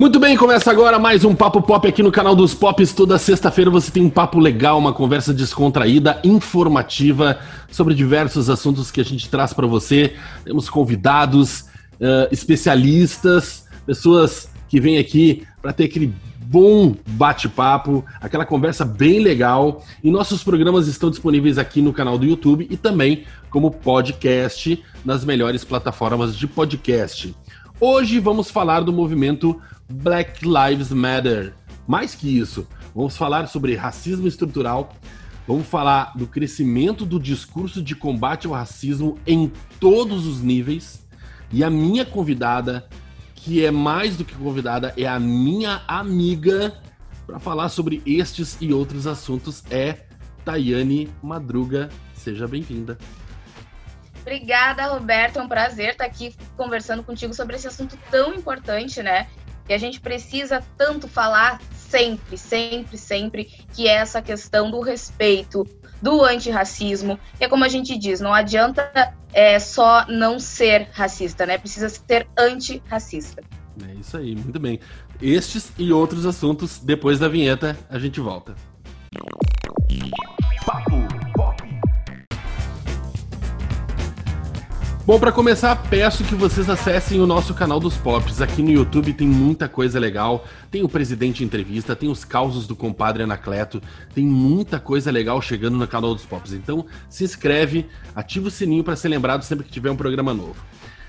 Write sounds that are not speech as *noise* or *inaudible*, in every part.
Muito bem, começa agora mais um Papo Pop aqui no canal dos Pops. Toda sexta-feira você tem um papo legal, uma conversa descontraída, informativa sobre diversos assuntos que a gente traz para você. Temos convidados, uh, especialistas, pessoas que vêm aqui para ter aquele bom bate-papo, aquela conversa bem legal. E nossos programas estão disponíveis aqui no canal do YouTube e também como podcast nas melhores plataformas de podcast. Hoje vamos falar do movimento Black Lives Matter. Mais que isso, vamos falar sobre racismo estrutural, vamos falar do crescimento do discurso de combate ao racismo em todos os níveis. E a minha convidada, que é mais do que convidada, é a minha amiga para falar sobre estes e outros assuntos, é Tayane Madruga. Seja bem-vinda. Obrigada, Roberto. É um prazer estar aqui conversando contigo sobre esse assunto tão importante, né? que a gente precisa tanto falar sempre, sempre, sempre, que é essa questão do respeito, do antirracismo. E é como a gente diz, não adianta é, só não ser racista, né? Precisa ser antirracista. É isso aí, muito bem. Estes e outros assuntos, depois da vinheta, a gente volta. Bom, para começar, peço que vocês acessem o nosso canal dos Pops. Aqui no YouTube tem muita coisa legal. Tem o Presidente Entrevista, tem os causos do compadre Anacleto, tem muita coisa legal chegando no canal dos Pops. Então, se inscreve, ativa o sininho para ser lembrado sempre que tiver um programa novo.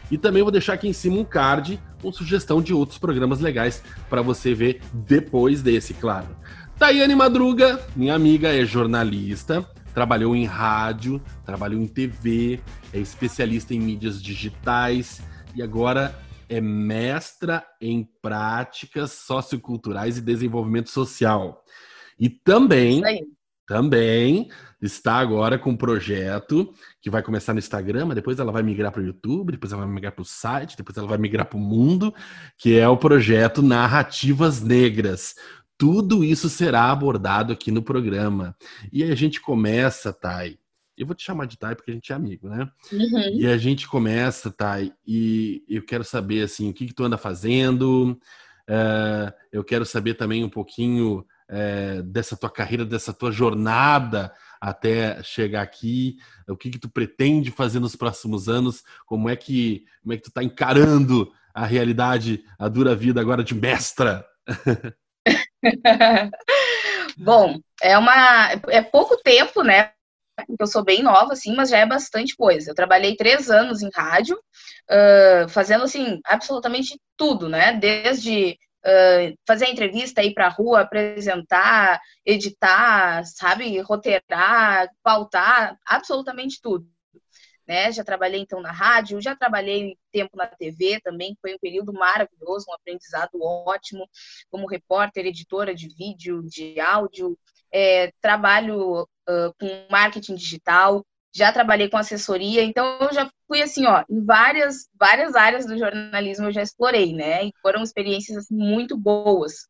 E também vou deixar aqui em cima um card com sugestão de outros programas legais para você ver depois desse, claro. Tayane Madruga, minha amiga, é jornalista, trabalhou em rádio, trabalhou em TV, é especialista em mídias digitais e agora é mestra em práticas socioculturais e desenvolvimento social. E também, também está agora com um projeto que vai começar no Instagram, mas depois ela vai migrar para o YouTube, depois ela vai migrar para o site, depois ela vai migrar para o mundo, que é o projeto Narrativas Negras. Tudo isso será abordado aqui no programa. E aí a gente começa, Thay. Eu vou te chamar de Thay porque a gente é amigo, né? Uhum. E a gente começa, Thay, e eu quero saber assim, o que, que tu anda fazendo. Uh, eu quero saber também um pouquinho uh, dessa tua carreira, dessa tua jornada até chegar aqui, o que, que tu pretende fazer nos próximos anos, como é que, como é que tu está encarando a realidade, a dura vida agora de mestra. *laughs* *laughs* Bom, é uma é pouco tempo, né? Porque eu sou bem nova, assim, mas já é bastante coisa. Eu trabalhei três anos em rádio, uh, fazendo assim absolutamente tudo, né? Desde uh, fazer entrevista, ir para rua, apresentar, editar, sabe, roteirar, pautar, absolutamente tudo né? Já trabalhei então na rádio, já trabalhei tempo na TV também, foi um período maravilhoso, um aprendizado ótimo, como repórter, editora de vídeo, de áudio, é, trabalho uh, com marketing digital, já trabalhei com assessoria, então eu já fui assim, ó, em várias, várias áreas do jornalismo eu já explorei, né? E foram experiências assim, muito boas.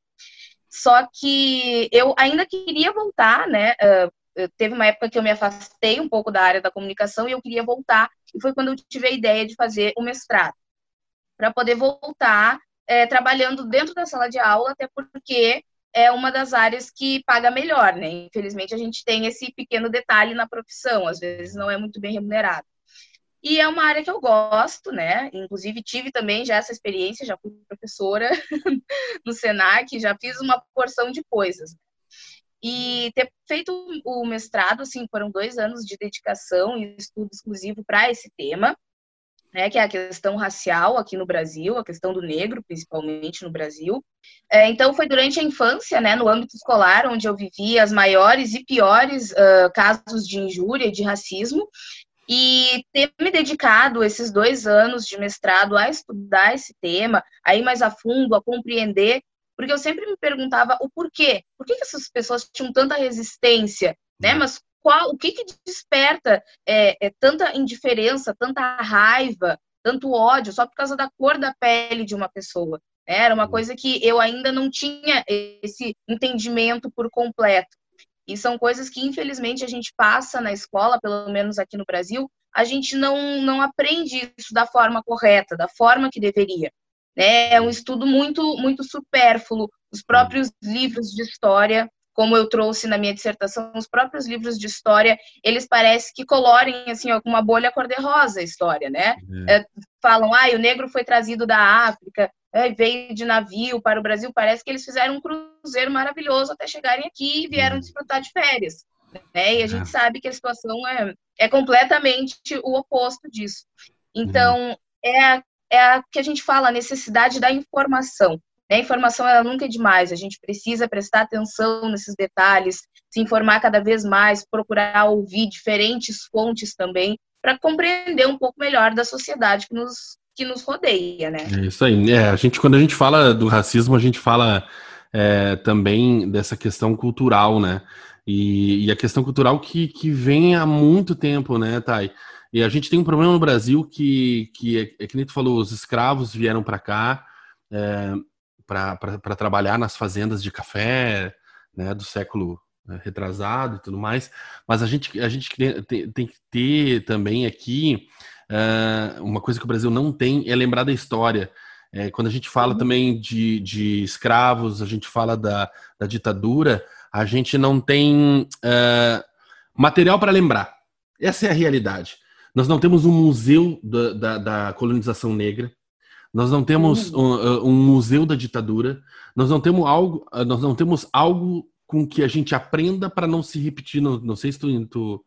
Só que eu ainda queria voltar, né, uh, teve uma época que eu me afastei um pouco da área da comunicação e eu queria voltar, e foi quando eu tive a ideia de fazer o mestrado, para poder voltar é, trabalhando dentro da sala de aula, até porque é uma das áreas que paga melhor, né? Infelizmente, a gente tem esse pequeno detalhe na profissão, às vezes não é muito bem remunerado. E é uma área que eu gosto, né? Inclusive, tive também já essa experiência, já fui professora *laughs* no SENAC, já fiz uma porção de coisas. E ter feito o mestrado, assim, foram dois anos de dedicação e estudo exclusivo para esse tema, né, que é a questão racial aqui no Brasil, a questão do negro, principalmente no Brasil. É, então, foi durante a infância, né, no âmbito escolar, onde eu vivi as maiores e piores uh, casos de injúria e de racismo, e ter me dedicado esses dois anos de mestrado a estudar esse tema, a ir mais a fundo, a compreender porque eu sempre me perguntava o porquê. Por que, que essas pessoas tinham tanta resistência, né? Uhum. Mas qual, o que que desperta é, é, tanta indiferença, tanta raiva, tanto ódio só por causa da cor da pele de uma pessoa? Né? Era uma uhum. coisa que eu ainda não tinha esse entendimento por completo. E são coisas que, infelizmente, a gente passa na escola, pelo menos aqui no Brasil, a gente não, não aprende isso da forma correta, da forma que deveria. Né? É um estudo muito, muito supérfluo. Os próprios livros de história, como eu trouxe na minha dissertação, os próprios livros de história, eles parecem que colorem, assim, uma bolha cor-de-rosa a história, né? É. É, falam, ah, o negro foi trazido da África, é, veio de navio para o Brasil. Parece que eles fizeram um cruzeiro maravilhoso até chegarem aqui e vieram uhum. desfrutar de férias. Né? E a gente é. sabe que a situação é, é completamente o oposto disso. Então, é, a, é a que a gente fala, a necessidade da informação. Né? A informação ela nunca é demais, a gente precisa prestar atenção nesses detalhes, se informar cada vez mais, procurar ouvir diferentes fontes também, para compreender um pouco melhor da sociedade que nos, que nos rodeia, né? É isso aí. É, a gente, quando a gente fala do racismo, a gente fala é, também dessa questão cultural, né? E, e, a questão cultural que, que vem há muito tempo, né, Thay? E a gente tem um problema no Brasil que, que é, é que nem tu falou, os escravos vieram para cá é, para trabalhar nas fazendas de café, né, do século né, retrasado e tudo mais, mas a gente, a gente tem, tem que ter também aqui uh, uma coisa que o Brasil não tem é lembrar da história. É, quando a gente fala uhum. também de, de escravos, a gente fala da, da ditadura, a gente não tem uh, material para lembrar. Essa é a realidade. Nós não temos um museu da, da, da colonização negra, nós não temos uhum. um, um, museu da ditadura, nós não temos algo, nós não temos algo com que a gente aprenda para não se repetir. Não, não sei se tu, tu,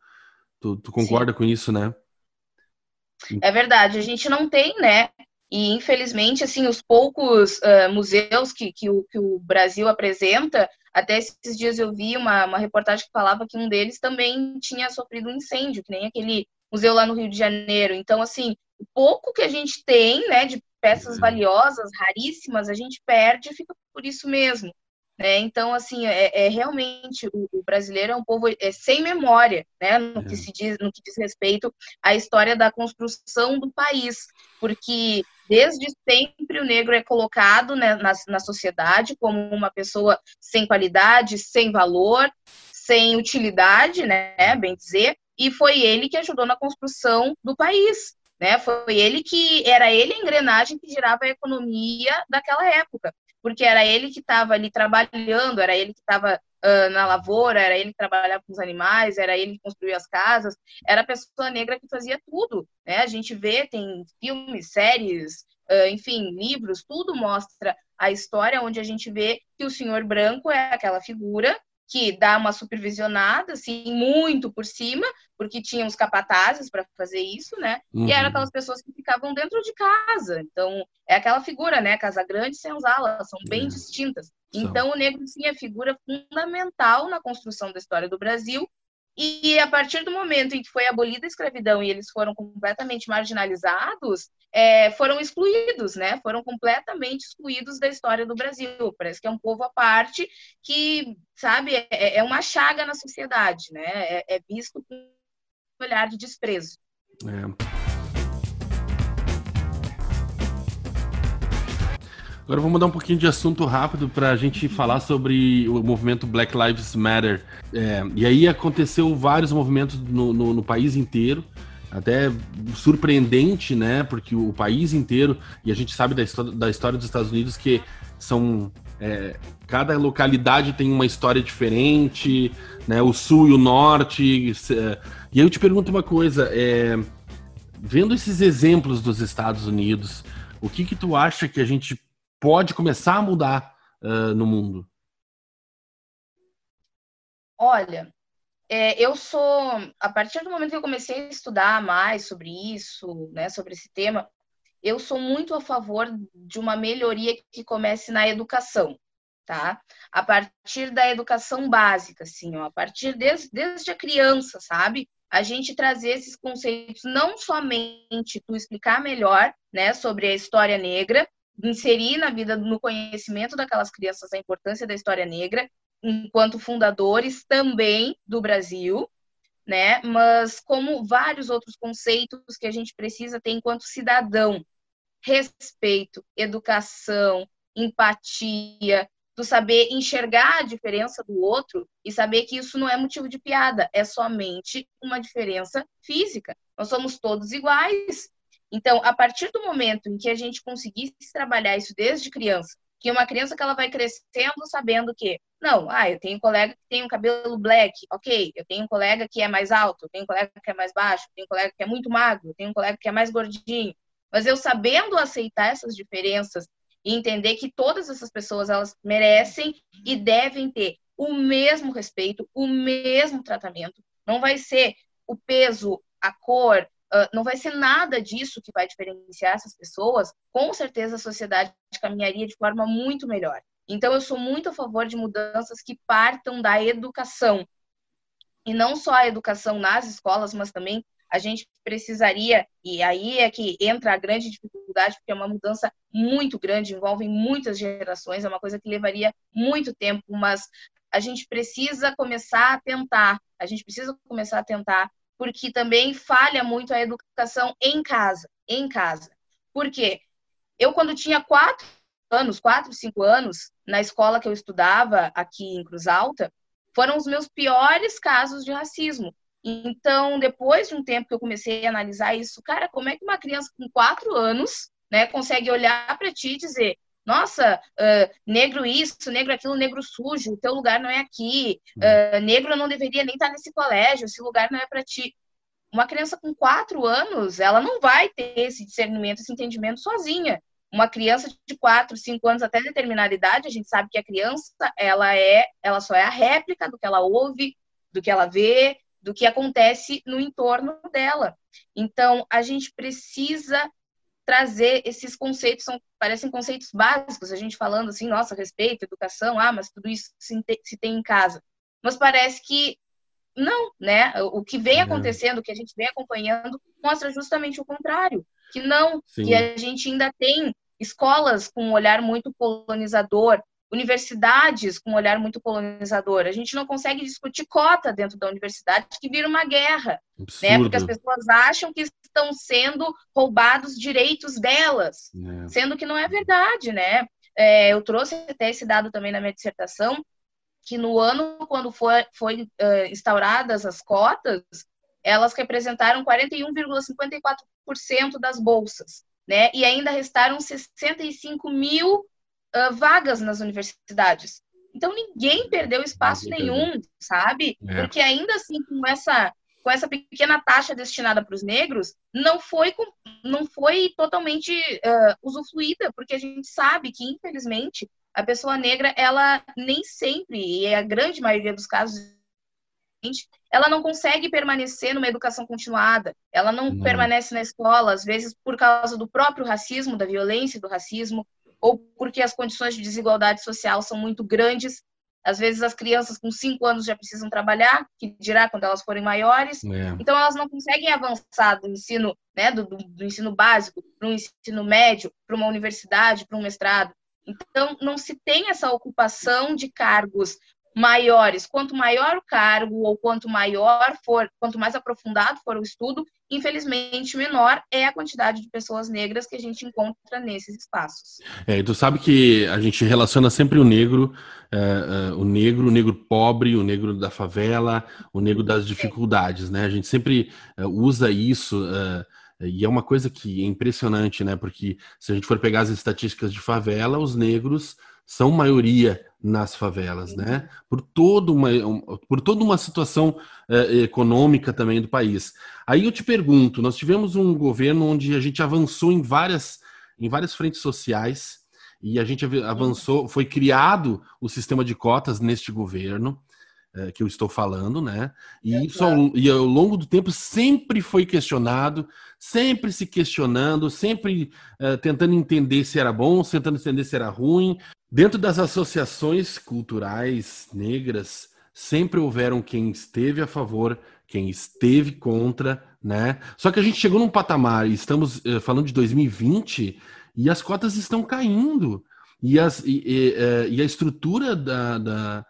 tu, tu concorda Sim. com isso, né? É verdade, a gente não tem, né? E infelizmente, assim, os poucos uh, museus que, que o, que, o, Brasil apresenta, até esses dias eu vi uma, uma reportagem que falava que um deles também tinha sofrido um incêndio, que nem aquele museu lá no Rio de Janeiro. Então, assim, o pouco que a gente tem, né, de peças uhum. valiosas, raríssimas, a gente perde e fica por isso mesmo. Né? Então, assim, é, é realmente o, o, brasileiro é um povo é, sem memória, né? No é. que se diz, no que diz respeito à história da construção do país, porque desde sempre o negro é colocado né, na, na sociedade como uma pessoa sem qualidade, sem valor, sem utilidade, né? Bem dizer, e foi ele que ajudou na construção do país. Né? Foi ele que era ele a engrenagem que girava a economia daquela época porque era ele que estava ali trabalhando, era ele que estava uh, na lavoura, era ele que trabalhava com os animais, era ele que construía as casas, era a pessoa negra que fazia tudo, né? A gente vê, tem filmes, séries, uh, enfim, livros, tudo mostra a história onde a gente vê que o senhor branco é aquela figura que dá uma supervisionada, assim, muito por cima, porque tinha os capatazes para fazer isso, né? Uhum. E eram aquelas pessoas que ficavam dentro de casa. Então, é aquela figura, né? Casa grande, senzala, são bem é. distintas. Então, o negro, sim, é figura fundamental na construção da história do Brasil e a partir do momento em que foi abolida a escravidão e eles foram completamente marginalizados, é, foram excluídos, né? Foram completamente excluídos da história do Brasil. Parece que é um povo à parte que, sabe, é, é uma chaga na sociedade, né? É, é visto com um olhar de desprezo. É. Agora vamos mudar um pouquinho de assunto rápido para a gente falar sobre o movimento Black Lives Matter. É, e aí aconteceu vários movimentos no, no, no, país inteiro, até surpreendente, né? Porque o país inteiro, e a gente sabe da história, da história dos Estados Unidos que são. É, cada localidade tem uma história diferente, né? O sul e o norte. É, e aí eu te pergunto uma coisa: é, vendo esses exemplos dos Estados Unidos, o que que tu acha que a gente pode começar a mudar uh, no mundo? Olha, é, eu sou, a partir do momento que eu comecei a estudar mais sobre isso, né, sobre esse tema, eu sou muito a favor de uma melhoria que comece na educação, tá? A partir da educação básica, assim, ó, a partir desde, desde a criança, sabe? A gente trazer esses conceitos, não somente tu explicar melhor, né, sobre a história negra, inserir na vida, no conhecimento daquelas crianças a importância da história negra, enquanto fundadores também do Brasil, né? Mas como vários outros conceitos que a gente precisa ter enquanto cidadão, respeito, educação, empatia, do saber enxergar a diferença do outro e saber que isso não é motivo de piada, é somente uma diferença física. Nós somos todos iguais, Então, a partir do momento em que a gente conseguisse trabalhar isso desde criança, que uma criança que ela vai crescendo sabendo que, não, ah, eu tenho um colega que tem um cabelo black, ok, eu tenho um colega que é mais alto, eu tenho um colega que é mais baixo, eu tenho um colega que é muito magro, eu tenho um colega que é mais gordinho, mas eu sabendo aceitar essas diferenças e entender que todas essas pessoas elas merecem e devem ter o mesmo respeito, o mesmo tratamento. Não vai ser o peso, a cor, uh, não vai ser nada disso que vai diferenciar essas pessoas. Com certeza a sociedade caminharia de forma muito melhor. Então eu sou muito a favor de mudanças que partam da educação. E não só a educação nas escolas, mas também a gente precisaria, e aí é que entra a grande dificuldade, porque é uma mudança muito grande, envolve muitas gerações, é uma coisa que levaria muito tempo, mas a gente precisa começar a tentar, a gente precisa começar a tentar, porque também falha muito a educação em casa, em casa. Por quê? Eu, quando tinha quatro anos, quatro, cinco anos, na escola que eu estudava aqui em Cruz Alta, foram os meus piores casos de racismo. Então, depois de um tempo que eu comecei a analisar isso, cara, como é que uma criança com quatro anos, né, consegue olhar para ti e dizer, nossa, uh, negro isso, negro aquilo, negro sujo, o teu lugar não é aqui, uh, negro não deveria nem estar nesse colégio, esse lugar não é para ti. Uma criança com quatro anos, ela não vai ter esse discernimento, esse entendimento sozinha. Uma criança de quatro, cinco anos até determinada idade, a gente sabe que a criança, ela é, ela só é a réplica do que ela ouve, do que ela vê, do que acontece no entorno dela. Então, a gente precisa trazer esses conceitos, são, parecem conceitos básicos, a gente falando assim, nossa, respeito, educação, ah, mas tudo isso se, se tem em casa. Mas parece que não, né? O que vem acontecendo, o que a gente vem acompanhando, mostra justamente o contrário. Que não, Sim. que a gente ainda tem escolas com um olhar muito colonizador, universidades com um olhar muito colonizador. A gente não consegue discutir cota dentro da universidade, que vira uma guerra, né? Porque as pessoas acham que estão sendo roubados direitos delas, é. sendo que não é verdade, né? É, eu trouxe até esse dado também na minha dissertação, que no ano quando foi, foi uh, instauradas as cotas, elas representaram 41,54% das bolsas, né? E ainda restaram 65 mil uh, vagas nas universidades. Então ninguém perdeu espaço nenhum, sabe? É. Porque ainda assim, com essa, com essa pequena taxa destinada para os negros, não foi, não foi totalmente uh, usufruída, porque a gente sabe que, infelizmente, a pessoa negra, ela nem sempre, e é a grande maioria dos casos, ela não consegue permanecer numa educação continuada, ela não, não, permanece na escola, às vezes por causa do próprio racismo, da violência do racismo, ou porque as condições de desigualdade social são muito grandes. Às vezes as crianças com cinco anos já precisam trabalhar, que dirá quando elas forem maiores. É. Então elas não conseguem avançar do ensino, né, do, do ensino básico para um ensino médio, para uma universidade, para um mestrado. Então não se tem essa ocupação de cargos maiores. Quanto maior o cargo ou quanto maior for, quanto mais aprofundado for o estudo, infelizmente menor é a quantidade de pessoas negras que a gente encontra nesses espaços. É, tu sabe que a gente relaciona sempre o negro, uh, uh, o negro, o negro pobre, o negro da favela, o negro das dificuldades, né? A gente sempre uh, usa isso. E é uma coisa que é impressionante, né? Porque se a gente for pegar as estatísticas de favela, os negros são maioria nas favelas, né? Por, toda uma, por toda uma situação eh, econômica também do país. Aí eu te pergunto, nós tivemos um governo onde a gente avançou em várias, em várias frentes sociais e a gente avançou, foi criado o sistema de cotas neste governo eh, que eu estou falando, né? E é, isso ao, e ao longo do tempo sempre foi questionado, sempre se questionando, sempre uh, tentando entender se era bom, tentando entender se era ruim, Dentro das associações culturais negras, sempre houveram quem esteve a favor, quem esteve contra, né? Só que a gente chegou num patamar, estamos uh, falando de 2020, e as cotas estão caindo. E, as, e, e, uh, e a estrutura da, da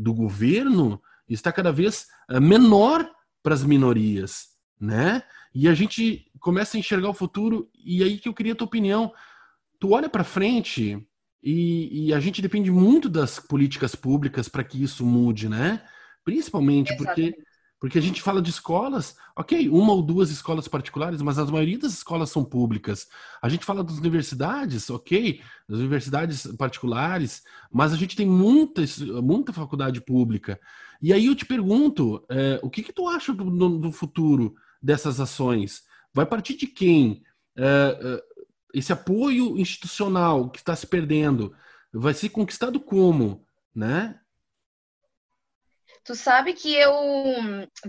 do governo está cada vez menor para as minorias, né? E a gente começa a enxergar o futuro, e aí que eu queria a tua opinião. Tu olha para frente e, e, a gente depende muito das políticas públicas para que isso mude, né? Principalmente porque, Porque a gente fala de escolas, ok, uma ou duas escolas particulares, mas a maioria das escolas são públicas. A gente fala das universidades, ok, das universidades particulares, mas a gente tem muita, muita faculdade pública. E aí eu te pergunto, é, o que, que tu acha do, do, futuro dessas ações? Vai partir de quem? É, é, esse apoio institucional que está se perdendo vai ser conquistado como, né? Tu sabe que eu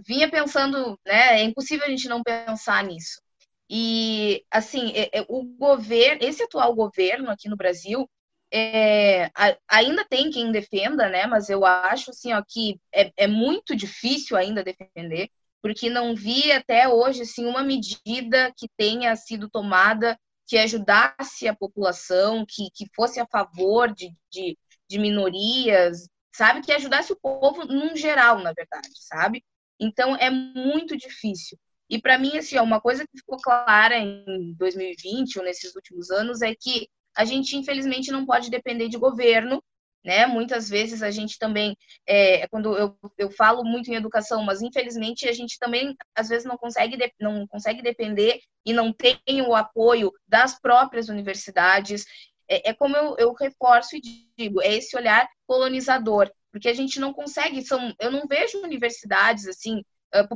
vinha pensando, né? É impossível a gente não pensar nisso. E, assim, é, é, o governo, esse atual governo aqui no Brasil, é, ainda tem quem defenda, né? Mas eu acho, assim, ó, que é, é muito difícil ainda defender, porque não vi até hoje, assim, uma medida que tenha sido tomada que ajudasse a população, que, que fosse a favor de, de, de minorias, sabe? Que ajudasse o povo num geral, na verdade, sabe? Então é muito difícil. E para mim, assim, uma coisa que ficou clara em 2020 ou nesses últimos anos é que a gente, infelizmente, não pode depender de governo, né? Muitas vezes a gente também, é, quando eu, eu falo muito em educação, mas infelizmente a gente também, às vezes, não consegue, não consegue depender e não tem o apoio das próprias universidades é, é como eu, eu reforço e digo, é esse olhar colonizador, porque a gente não consegue, são, eu não vejo universidades assim,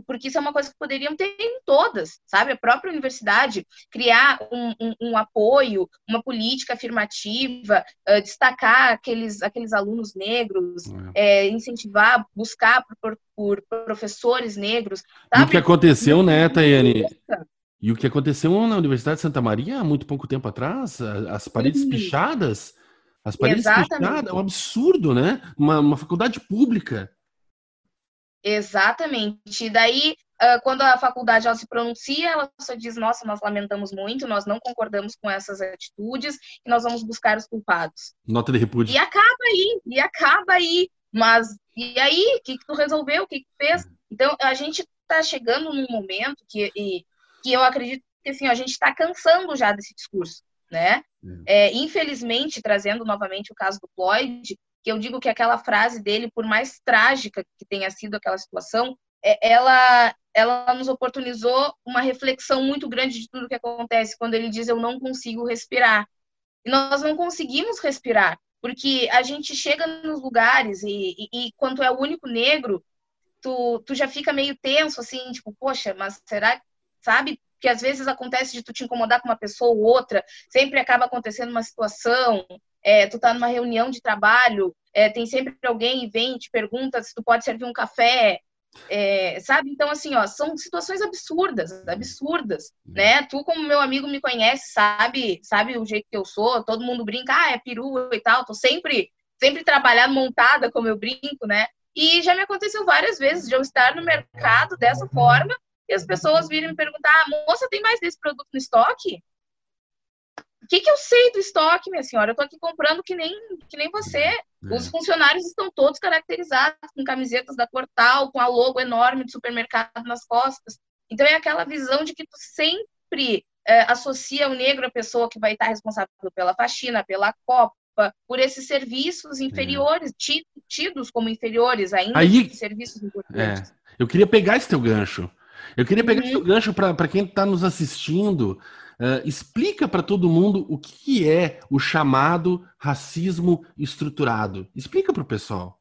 porque isso é uma coisa que poderiam ter em todas, sabe? A própria universidade criar um, um, um apoio, uma política afirmativa, uh, destacar aqueles, aqueles alunos negros, é. É, incentivar, buscar por, por, professores negros. Sabe? O que aconteceu, né, Tayane? E o que aconteceu na Universidade de Santa Maria há muito pouco tempo atrás, as paredes Sim. pichadas, as paredes Exatamente. pichadas, é um absurdo, né? Uma, uma faculdade pública. Exatamente. E daí, quando a faculdade ela se pronuncia, ela só diz: Nossa, nós lamentamos muito, nós não concordamos com essas atitudes e nós vamos buscar os culpados. Nota de repúdio. E acaba aí, e acaba aí. Mas e aí, o que, que tu resolveu? O que, que tu fez? Uhum. Então, a gente está chegando num momento que. E, que eu acredito que assim, a gente está cansando já desse discurso, né? É. é, infelizmente, trazendo novamente o caso do Floyd, que eu digo que aquela frase dele, por mais trágica que tenha sido aquela situação, é, ela, ela nos oportunizou uma reflexão muito grande de tudo que acontece quando ele diz eu não consigo respirar. E nós não conseguimos respirar, porque a gente chega nos lugares e, e, e quando é o único negro, tu, tu já fica meio tenso, assim, tipo, poxa, mas será sabe? Que às vezes acontece de tu te incomodar com uma pessoa ou outra, sempre acaba acontecendo uma situação, é, tu tá numa reunião de trabalho, é, tem sempre alguém e vem e te pergunta se tu pode servir um café, é, sabe? Então, assim, ó, são situações absurdas, absurdas, né? Tu, como meu amigo, me conhece, sabe, sabe o jeito que eu sou, todo mundo brinca, ah, é peru e tal, tô sempre, sempre trabalhando montada, como eu brinco, né? E já me aconteceu várias vezes de eu estar no mercado dessa forma e as pessoas virem me perguntar: ah, moça, tem mais desse produto no estoque? O que, que eu sei do estoque, minha senhora? Eu estou aqui comprando que nem, que nem você. É. Os funcionários estão todos caracterizados com camisetas da Cortal, com a logo enorme do supermercado nas costas. Então é aquela visão de que tu sempre é, associa o negro à pessoa que vai estar responsável pela faxina, pela copa, por esses serviços inferiores, é. tidos como inferiores ainda, Aí, serviços importantes. É, eu queria pegar esse teu gancho. Eu queria pegar uhum. esse gancho para quem está nos assistindo. Uh, explica para todo mundo o que é o chamado racismo estruturado. Explica para o pessoal.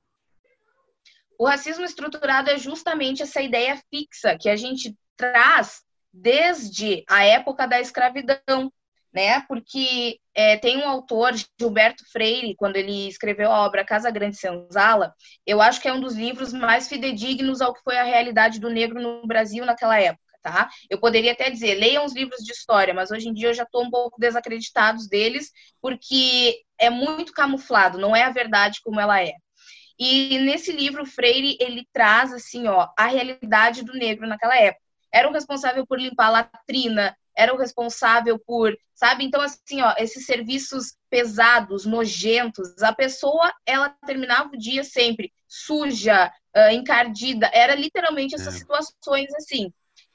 O racismo estruturado é justamente essa ideia fixa que a gente traz desde a época da escravidão, né? Porque é, tem um autor, Gilberto Freire, quando ele escreveu a obra Casa Grande Senzala, eu acho que é um dos livros mais fidedignos ao que foi a realidade do negro no Brasil naquela época. Tá? Eu poderia até dizer, leiam os livros de história, mas hoje em dia eu já estou um pouco desacreditados deles, porque é muito camuflado, não é a verdade como ela é. E nesse livro, Freire, ele traz, assim, ó, a realidade do negro naquela época. Era o responsável por limpar a latrina, era o responsável por, sabe? Então, assim, ó, esses serviços pesados, nojentos, a pessoa, ela terminava o dia sempre suja, uh, encardida, era literalmente essas é. situações assim.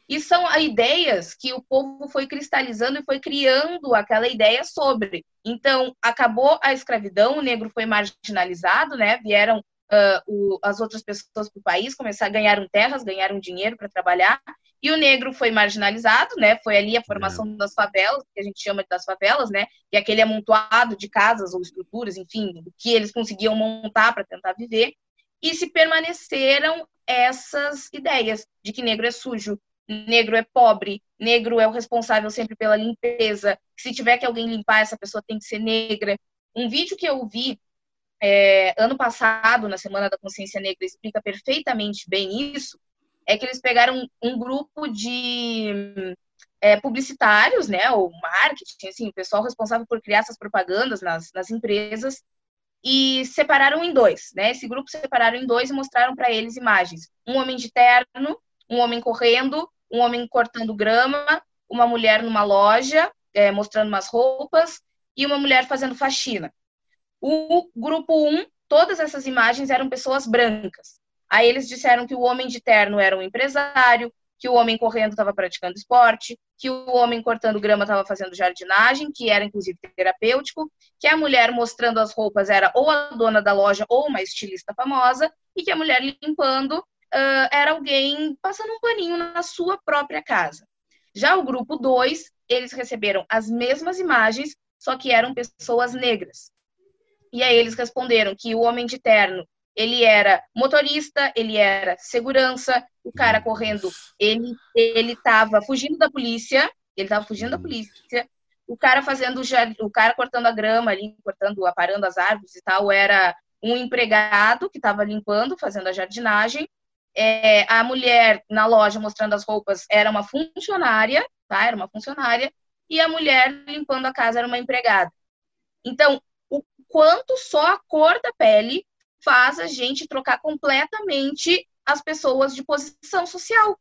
E são ideias que o povo foi cristalizando e foi criando aquela ideia sobre. Então, acabou a escravidão, o negro foi marginalizado, né? Vieram uh, o, as outras pessoas para o país, começaram, ganharam terras, ganharam dinheiro para trabalhar, e o negro foi marginalizado, né? Foi ali a formação é. das favelas, que a gente chama das favelas, né? E aquele amontoado de casas ou estruturas, enfim, que eles conseguiam montar para tentar viver. E se permaneceram essas ideias de que negro é sujo, negro é pobre, negro é o responsável sempre pela limpeza, se tiver que alguém limpar, essa pessoa tem que ser negra. Um vídeo que eu vi é, ano passado, na Semana da Consciência Negra, explica perfeitamente bem isso, é que eles pegaram um grupo de é, publicitários, né, ou marketing, assim, o pessoal responsável por criar essas propagandas nas, nas empresas, e separaram em dois, né? Esse grupo separaram em dois e mostraram para eles imagens: um homem de terno, um homem correndo, um homem cortando grama, uma mulher numa loja é, mostrando umas roupas e uma mulher fazendo faxina. O grupo 1, um, todas essas imagens eram pessoas brancas. Aí eles disseram que o homem de terno era um empresário, que o homem correndo estava praticando esporte, que o homem cortando grama estava fazendo jardinagem, que era inclusive terapêutico, que a mulher mostrando as roupas era ou a dona da loja ou uma estilista famosa, e que a mulher limpando uh, era alguém passando um paninho na sua própria casa. Já o grupo 2, eles receberam as mesmas imagens, só que eram pessoas negras. E aí eles responderam que o homem de terno ele era motorista, ele era segurança, o cara correndo, ele ele estava fugindo da polícia, ele estava fugindo da polícia, o cara fazendo o cara cortando a grama ali, cortando, aparando as árvores e tal, era um empregado que estava limpando, fazendo a jardinagem. É, a mulher na loja mostrando as roupas era uma funcionária, tá? Era uma funcionária e a mulher limpando a casa era uma empregada. Então, o quanto só a cor da pele faz a gente trocar completamente as pessoas de posição social.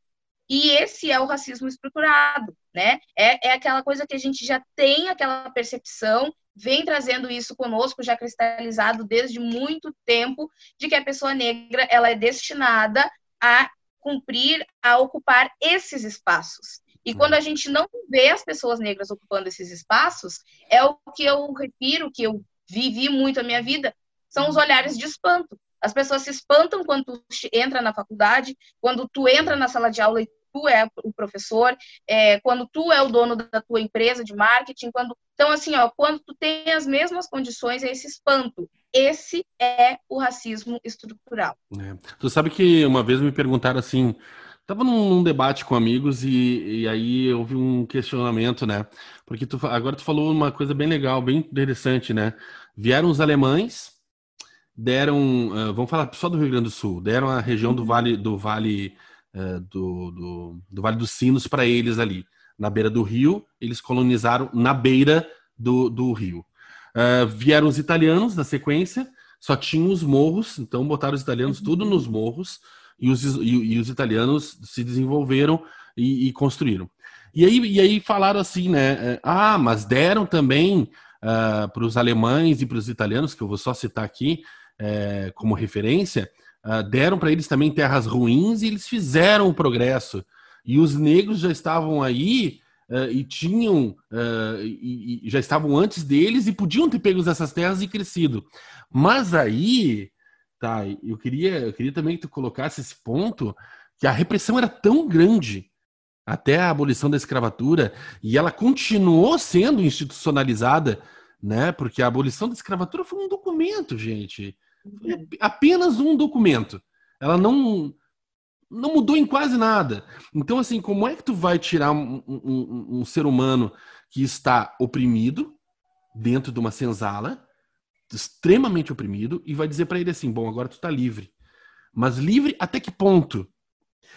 E esse é o racismo estruturado, né? É, é aquela coisa que a gente já tem aquela percepção, vem trazendo isso conosco, já cristalizado desde muito tempo, de que a pessoa negra ela é destinada a cumprir, a ocupar esses espaços. E quando a gente não vê as pessoas negras ocupando esses espaços, é o que eu refiro, que eu vivi muito a minha vida, são os olhares de espanto. As pessoas se espantam quando tu entra na faculdade, quando tu entra na sala de aula e tu é o professor, é, quando tu é o dono da tua empresa de marketing, quando então assim, ó, quando tu tem as mesmas condições, é esse espanto. Esse é o racismo estrutural. É. Tu sabe que uma vez me perguntaram assim, tava num, debate com amigos e, e, aí houve um questionamento, né? Porque tu, agora tu falou uma coisa bem legal, bem interessante, né? Vieram os alemães deram, uh, vamos falar só do Rio Grande do Sul, deram a região do uhum. Vale do Vale uh, do, do, do, Vale dos Sinos para eles ali, na beira do rio, eles colonizaram na beira do, do rio. Uh, vieram os italianos na sequência, só tinham os morros, então botaram os italianos uhum. tudo nos morros e os, e, e os italianos se desenvolveram e, e, construíram. E aí, e aí falaram assim, né? Ah, mas deram também uh, para os alemães e para os italianos, que eu vou só citar aqui, é, como referência, uh, deram para eles também terras ruins e eles fizeram o progresso. E os negros já estavam aí uh, e tinham, uh, e, e já estavam antes deles e podiam ter pego essas terras e crescido. Mas aí, tá, eu queria, eu queria também que tu colocasse esse ponto, que a repressão era tão grande até a abolição da escravatura e ela continuou sendo institucionalizada, né? Porque a abolição da escravatura foi um documento, gente. Foi apenas um documento. Ela não não mudou em quase nada. Então, assim, como é que tu vai tirar um, um, um ser humano que está oprimido dentro de uma senzala, extremamente oprimido, e vai dizer para ele assim: bom, agora tu está livre. Mas livre até que ponto?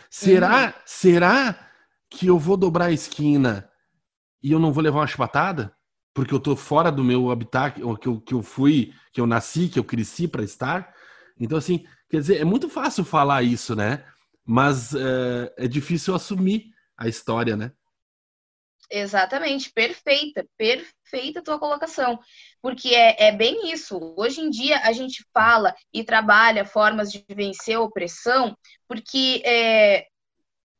Será, uhum. será que eu vou dobrar a esquina e eu não vou levar uma chibatada? Porque eu tô fora do meu habitat, que eu, que eu fui, que eu nasci, que eu cresci para estar. Então, assim, quer dizer, é muito fácil falar isso, né? Mas é, é difícil assumir a história, né? Exatamente, perfeita, perfeita tua colocação, porque é, é bem isso. Hoje em dia a gente fala e trabalha formas de vencer a opressão, porque é,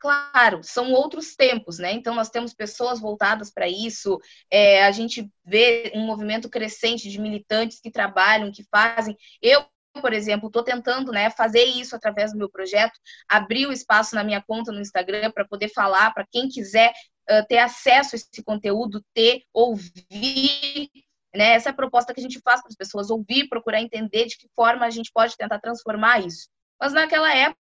claro, são outros tempos, né? Então, nós temos pessoas voltadas para isso, é, a gente vê um movimento crescente de militantes que trabalham, que fazem. Eu, por exemplo, estou tentando né, fazer isso através do meu projeto, abrir o espaço na minha conta no Instagram para poder falar para quem quiser uh, ter acesso a esse conteúdo, ter, ouvir. Né, essa é a proposta que a gente faz para as pessoas, ouvir, procurar entender de que forma a gente pode tentar transformar isso. Mas naquela época,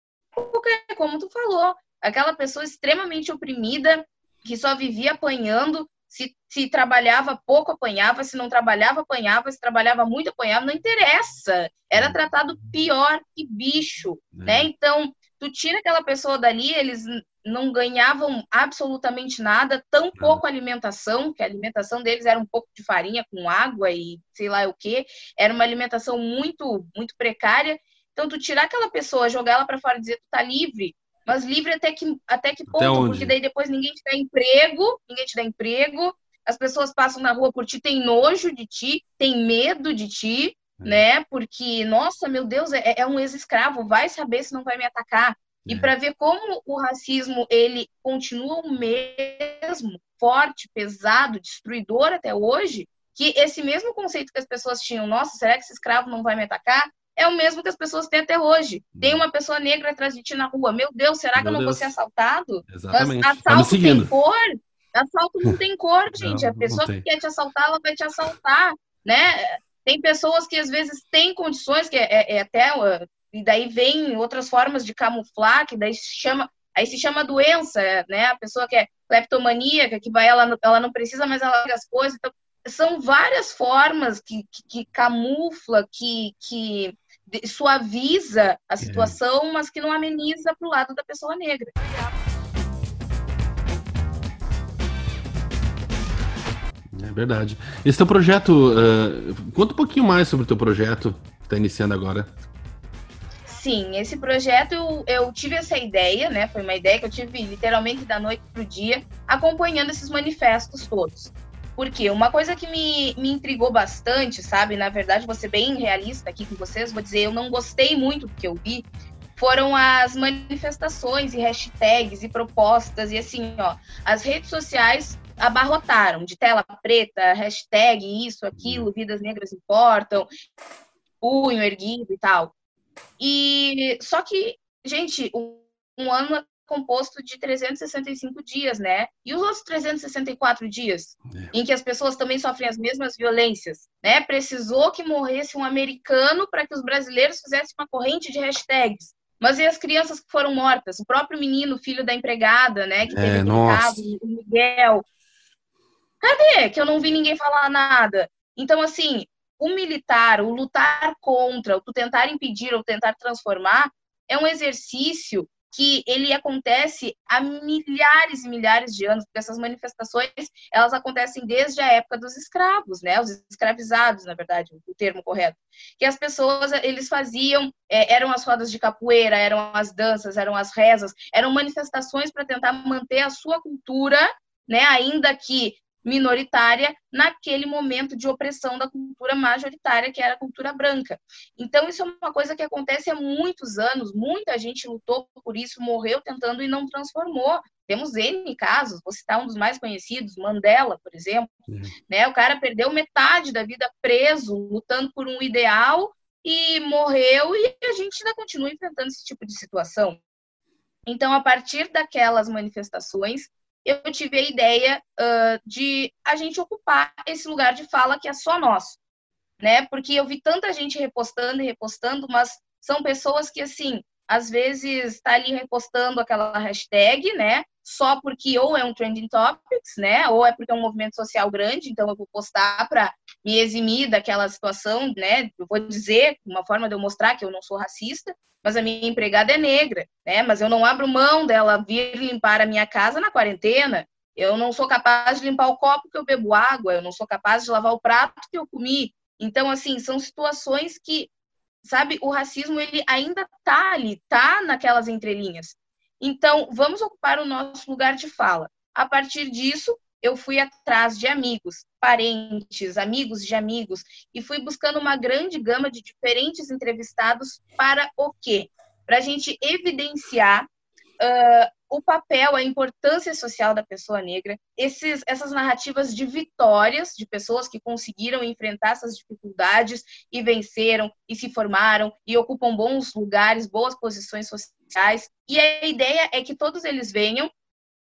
como tu falou, aquela pessoa extremamente oprimida, que só vivia apanhando, se, se trabalhava pouco, apanhava, se não trabalhava, apanhava, se trabalhava muito, apanhava, não interessa. Era uhum. tratado pior que bicho, é. né? Então, tu tira aquela pessoa dali, eles não ganhavam absolutamente nada, tão pouco alimentação, que a alimentação deles era um pouco de farinha com água e sei lá o que, era uma alimentação muito, muito precária. Então, tu tirar aquela pessoa, jogar ela para fora e dizer tu tá livre, mas livre até que, até que ponto? Porque daí depois ninguém te dá emprego, ninguém te dá emprego, as pessoas passam na rua por ti, tem nojo de ti, tem medo de ti, é. né? Porque, nossa, meu Deus, é, é um ex-escravo, vai saber se não vai me atacar. E é. para ver como o racismo ele continua o mesmo, forte, pesado, destruidor até hoje, que esse mesmo conceito que as pessoas tinham, nossa, será que esse escravo não vai me atacar? É o mesmo que as pessoas têm até hoje. Tem uma pessoa negra atrás de ti na rua. Meu Deus, será Meu que eu não Deus. vou ser assaltado? Exatamente. Mas assalto tá tem cor? Assalto não tem cor, *laughs* gente. Não, a pessoa que quer te assaltar, ela vai te assaltar, né? Tem pessoas que às vezes têm condições, que é, é, é até. E daí vem outras formas de camuflar, que daí se chama. Aí se chama doença, né? A pessoa que é cleptomaníaca, que vai, ela, ela não precisa mais ela as coisas. Então, são várias formas que, que, que camufla, que, que suaviza a é. situação, mas que não ameniza para o lado da pessoa negra. É verdade. Esse teu projeto, uh, conta um pouquinho mais sobre o teu projeto que está iniciando agora. Sim, esse projeto eu, eu, tive essa ideia, né? Foi uma ideia que eu tive literalmente da noite para o dia, acompanhando esses manifestos todos. Porque uma coisa que me, me intrigou bastante, sabe? Na verdade, vou ser bem realista aqui com vocês, vou dizer, eu não gostei muito do que eu vi, foram as manifestações e hashtags e propostas, e assim, ó, as redes sociais abarrotaram de tela preta, hashtag isso, aquilo, vidas negras importam, punho erguido e tal. E só que, gente, um, um ano composto de 365 dias, né? E os outros 364 dias, é. em que as pessoas também sofrem as mesmas violências, né? Precisou que morresse um americano para que os brasileiros fizessem uma corrente de hashtags. Mas e as crianças que foram mortas? O próprio menino, filho da empregada, né? Que teve é, caso, o Miguel. Cadê? Que eu não vi ninguém falar nada. Então, assim, o militar, o lutar contra, o tentar impedir ou tentar transformar, é um exercício que ele acontece há milhares e milhares de anos, porque essas manifestações, elas acontecem desde a época dos escravos, né, os escravizados, na verdade, o termo correto, que as pessoas, eles faziam, é, eram as rodas de capoeira, eram as danças, eram as rezas, eram manifestações para tentar manter a sua cultura, né, ainda que minoritária naquele momento de opressão da cultura majoritária, que era a cultura branca. Então, isso é uma coisa que acontece há muitos anos, muita gente lutou por isso, morreu tentando e não transformou. Temos N casos, vou citar um dos mais conhecidos, Mandela, por exemplo. Uhum. Né? O cara perdeu metade da vida preso, lutando por um ideal, e morreu, e a gente ainda continua enfrentando esse tipo de situação. Então, a partir daquelas manifestações, eu tive a ideia uh, de a gente ocupar esse lugar de fala que é só nosso, né? Porque eu vi tanta gente repostando e repostando, mas são pessoas que, assim, às vezes está ali repostando aquela hashtag, né? Só porque ou é um trending topics, né? Ou é porque é um movimento social grande, então eu vou postar para me eximir daquela situação, né? Eu vou dizer, uma forma de eu mostrar que eu não sou racista, mas a minha empregada é negra, né? Mas eu não abro mão dela vir limpar a minha casa na quarentena. Eu não sou capaz de limpar o copo que eu bebo água, eu não sou capaz de lavar o prato que eu comi. Então, assim, são situações que, sabe, o racismo ele ainda tá ali, tá naquelas entrelinhas. Então, vamos ocupar o nosso lugar de fala. A partir disso, eu fui atrás de amigos, parentes, amigos de amigos, e fui buscando uma grande gama de diferentes entrevistados para o quê? Para a gente evidenciar o papel, a importância social da pessoa negra, esses, essas narrativas de vitórias de pessoas que conseguiram enfrentar essas dificuldades e venceram e se formaram e ocupam bons lugares, boas posições sociais. E a ideia é que todos eles venham,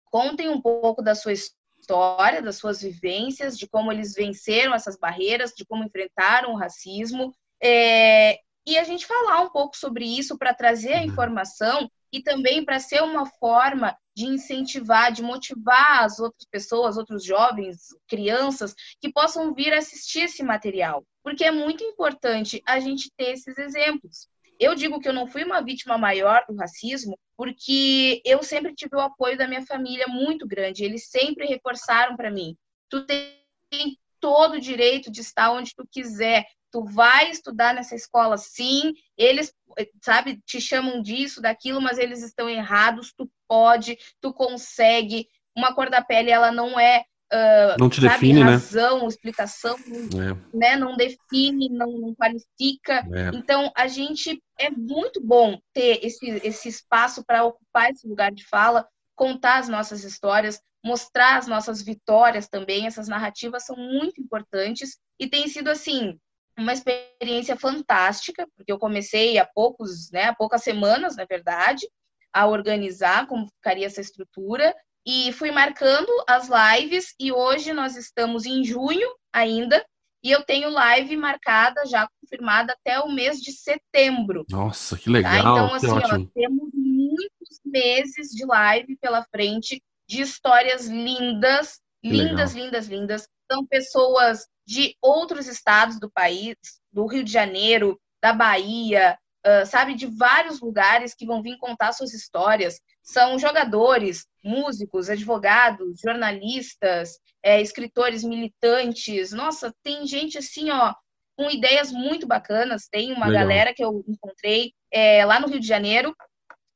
contem um pouco da sua história, das suas vivências, de como eles venceram essas barreiras, de como enfrentaram o racismo. É, e a gente falar um pouco sobre isso para trazer a uhum. informação e também para ser uma forma de incentivar, de motivar as outras pessoas, outros jovens, crianças, que possam vir assistir esse material. Porque é muito importante a gente ter esses exemplos. Eu digo que eu não fui uma vítima maior do racismo, porque eu sempre tive o apoio da minha família muito grande. Eles sempre reforçaram para mim: tu tem todo o direito de estar onde tu quiser, tu vai estudar nessa escola sim, eles, sabe, te chamam disso, daquilo, mas eles estão errados, tu pode, tu consegue. Uma cor da pele, ela não é Uh, não te sabe, define, né? razão, né? explicação, é. né? Não define, não, não qualifica. É. Então, a gente é muito bom ter esse, esse espaço para ocupar esse lugar de fala, contar as nossas histórias, mostrar as nossas vitórias também. Essas narrativas são muito importantes e tem sido assim uma experiência fantástica, porque eu comecei há poucos, né, há poucas semanas, na verdade, a organizar como ficaria essa estrutura e fui marcando as lives e hoje nós estamos em junho ainda e eu tenho live marcada já confirmada até o mês de setembro. Nossa, que tá? legal! Tá? Então assim, ó, temos muitos meses de live pela frente de histórias lindas, lindas, legal. lindas, lindas. São pessoas de outros estados do país, do Rio de Janeiro, da Bahia, uh, sabe, de vários lugares que vão vir contar suas histórias. São jogadores, músicos, advogados, jornalistas, é, escritores, militantes. Nossa, tem gente assim, ó, com ideias muito bacanas. Tem uma Legal. galera que eu encontrei é, lá no Rio de Janeiro.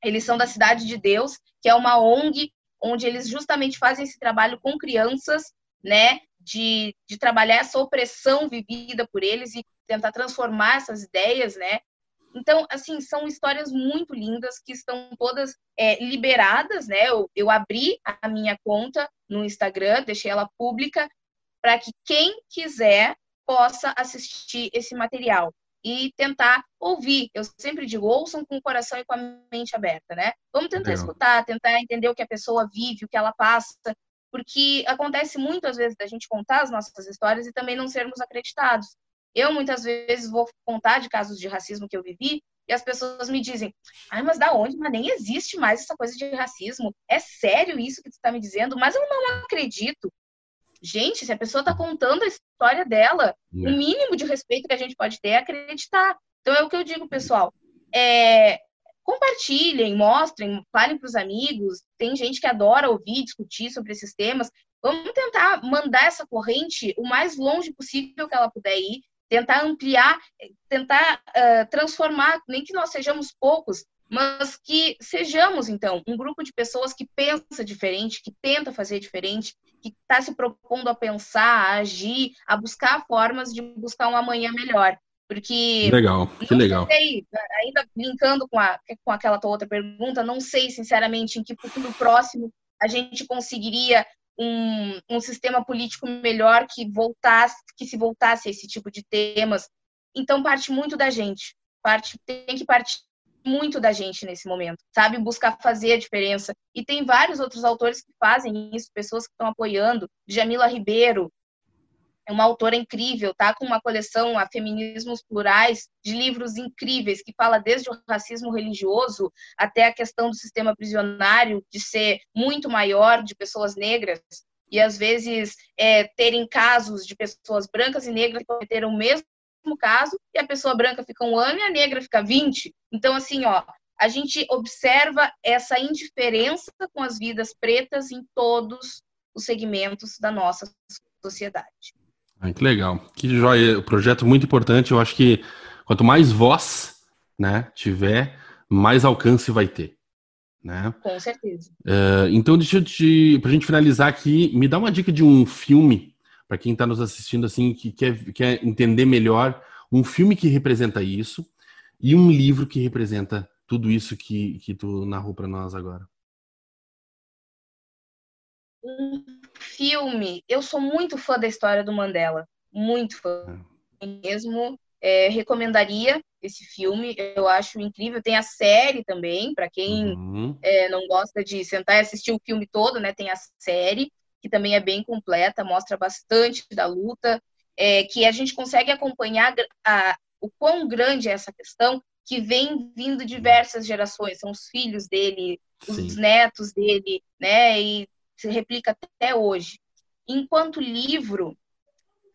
Eles são da Cidade de Deus, que é uma ONG onde eles justamente fazem esse trabalho com crianças, né? de, de trabalhar essa opressão vivida por eles e tentar transformar essas ideias, né? Então, assim, são histórias muito lindas que estão todas é, liberadas, né? Eu, eu abri a minha conta no Instagram, deixei ela pública, para que quem quiser possa assistir esse material e tentar ouvir. Eu sempre digo, ouçam com o coração e com a mente aberta, né? Vamos tentar escutar, tentar entender o que a pessoa vive, o que ela passa, porque acontece muitas vezes da gente contar as nossas histórias e também não sermos acreditados. Eu muitas vezes vou contar de casos de racismo que eu vivi e as pessoas me dizem: "Ai, mas da onde? Mas nem existe mais essa coisa de racismo. É sério isso que tu está me dizendo? Mas eu não acredito." Gente, se a pessoa está contando a história dela, o é. mínimo de respeito que a gente pode ter é acreditar. Então é o que eu digo, pessoal. É, compartilhem, mostrem, falem para os amigos. Tem gente que adora ouvir, discutir sobre esses temas. Vamos tentar mandar essa corrente o mais longe possível que ela puder ir, tentar ampliar, tentar uh, transformar, nem que nós sejamos poucos, mas que sejamos, então, um grupo de pessoas que pensa diferente, que tenta fazer diferente, que está se propondo a pensar, a agir, a buscar formas de buscar um amanhã melhor. Porque. Legal, que legal. Sei, ainda linkando com, a, com aquela tua outra pergunta, não sei, sinceramente, em que futuro próximo a gente conseguiria um, um sistema político melhor que voltasse, que se voltasse a esse tipo de temas. Então parte muito da gente. Parte, tem que partir muito da gente nesse momento, sabe? Buscar fazer a diferença. E tem vários outros autores que fazem isso, pessoas que estão apoiando. Jamila Ribeiro, é uma autora incrível, tá? Com uma coleção a feminismos plurais de livros incríveis que fala desde o racismo religioso até a questão do sistema prisionário de ser muito maior de pessoas negras e às vezes é, terem casos de pessoas brancas e negras que cometeram o mesmo caso e a pessoa branca fica um ano e a negra fica 20. Então assim, ó, a gente observa essa indiferença com as vidas pretas em todos os segmentos da nossa sociedade. Ah, que legal. Que joia. O projeto muito importante. Eu acho que quanto mais voz né, tiver, mais alcance vai ter. Né? Com certeza. Uh, então, deixa eu te. Pra gente finalizar aqui, me dá uma dica de um filme, para quem está nos assistindo assim, que quer, quer entender melhor, um filme que representa isso e um livro que representa tudo isso que, que tu narrou para nós agora. um filme, eu sou muito fã da história do Mandela, muito fã é. mesmo. É, recomendaria esse filme, eu acho incrível. Tem a série também, para quem uhum. é, não gosta de sentar e assistir o filme todo, né? Tem a série, que também é bem completa, mostra bastante da luta, é, que a gente consegue acompanhar a, o quão grande é essa questão, que vem vindo diversas gerações, são os filhos dele, Sim. os netos dele, né? E se replica até hoje. Enquanto livro,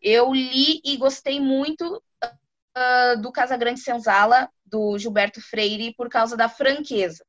eu li e gostei muito uh, do Casagrande Senzala, do Gilberto Freire, por causa da franqueza,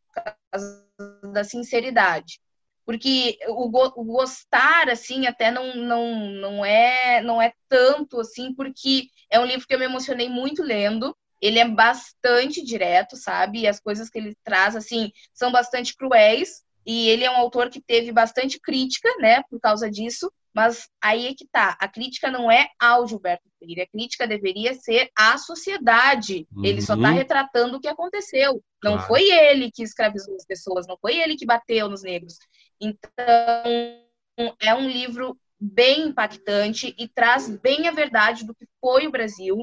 da sinceridade. Porque o, o, gostar, assim, até não, não, não, é, não é tanto, assim, porque é um livro que eu me emocionei muito lendo, ele é bastante direto, sabe? E as coisas que ele traz, assim, são bastante cruéis, e ele é um autor que teve bastante crítica, né, por causa disso, mas aí é que tá, a crítica não é ao Gilberto Freire, a crítica deveria ser à sociedade. Uhum. Ele só está uhum. retratando o que aconteceu. Não claro. foi ele que escravizou as pessoas, não foi ele que bateu nos negros. Então, é um livro bem impactante e traz bem a verdade do que foi o Brasil,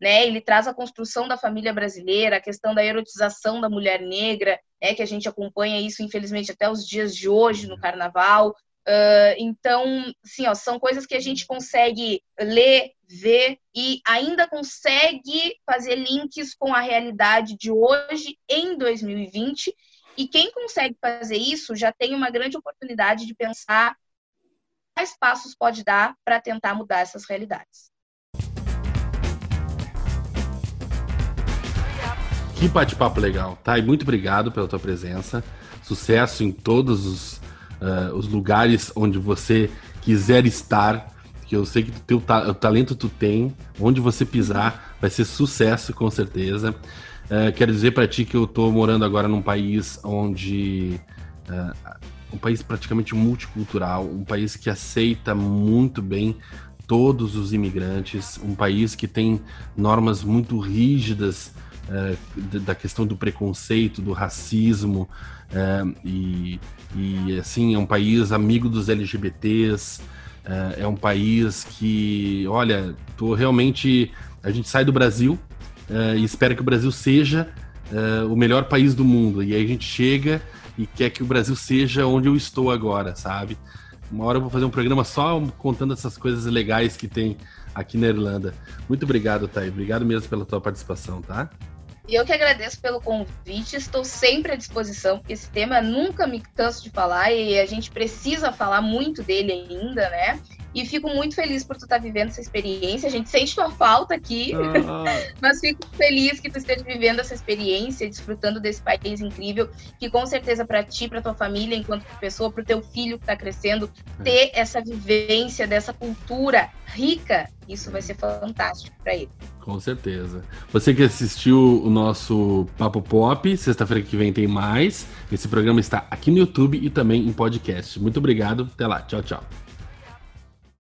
né? Ele traz a construção da família brasileira, a questão da erotização da mulher negra, é que a gente acompanha isso infelizmente até os dias de hoje no Carnaval. Uh, então, sim, ó, são coisas que a gente consegue ler, ver e ainda consegue fazer links com a realidade de hoje em 2020. E quem consegue fazer isso já tem uma grande oportunidade de pensar quais passos pode dar para tentar mudar essas realidades. Que bate-papo legal, tá? E muito obrigado pela tua presença. Sucesso em todos os, uh, os lugares onde você quiser estar. Que eu sei que teu o talento tu tem, onde você pisar vai ser sucesso com certeza. Uh, quero dizer para ti que eu tô morando agora num país onde uh, um país praticamente multicultural, um país que aceita muito bem todos os imigrantes, um país que tem normas muito rígidas uh, da questão do preconceito, do racismo, uh, e, e, assim, é um país amigo dos LGBTs, uh, é um país que, olha, tô realmente. A gente sai do Brasil e espera que o Brasil seja o melhor país do mundo, e aí a gente chega e quer que o Brasil seja onde eu estou agora, sabe? Uma hora eu vou fazer um programa só contando essas coisas legais que tem aqui na Irlanda. Muito obrigado, Thay. Obrigado mesmo pela tua participação, tá? E eu que agradeço pelo convite, estou sempre à disposição, porque esse tema nunca me canso de falar e a gente precisa falar muito dele ainda, né? E fico muito feliz por tu estar tá vivendo essa experiência. A gente sente tua falta aqui, ah. *laughs* mas fico feliz que tu esteja vivendo essa experiência, desfrutando desse país incrível, que com certeza para ti, para tua família, enquanto pessoa, para o teu filho que está crescendo, é. ter essa vivência dessa cultura rica, isso vai ser fantástico para ele. Com certeza. Você que assistiu o nosso Papo Pop, sexta-feira que vem tem mais. Esse programa está aqui no YouTube e também em podcast. Muito obrigado. Até lá. Tchau, tchau.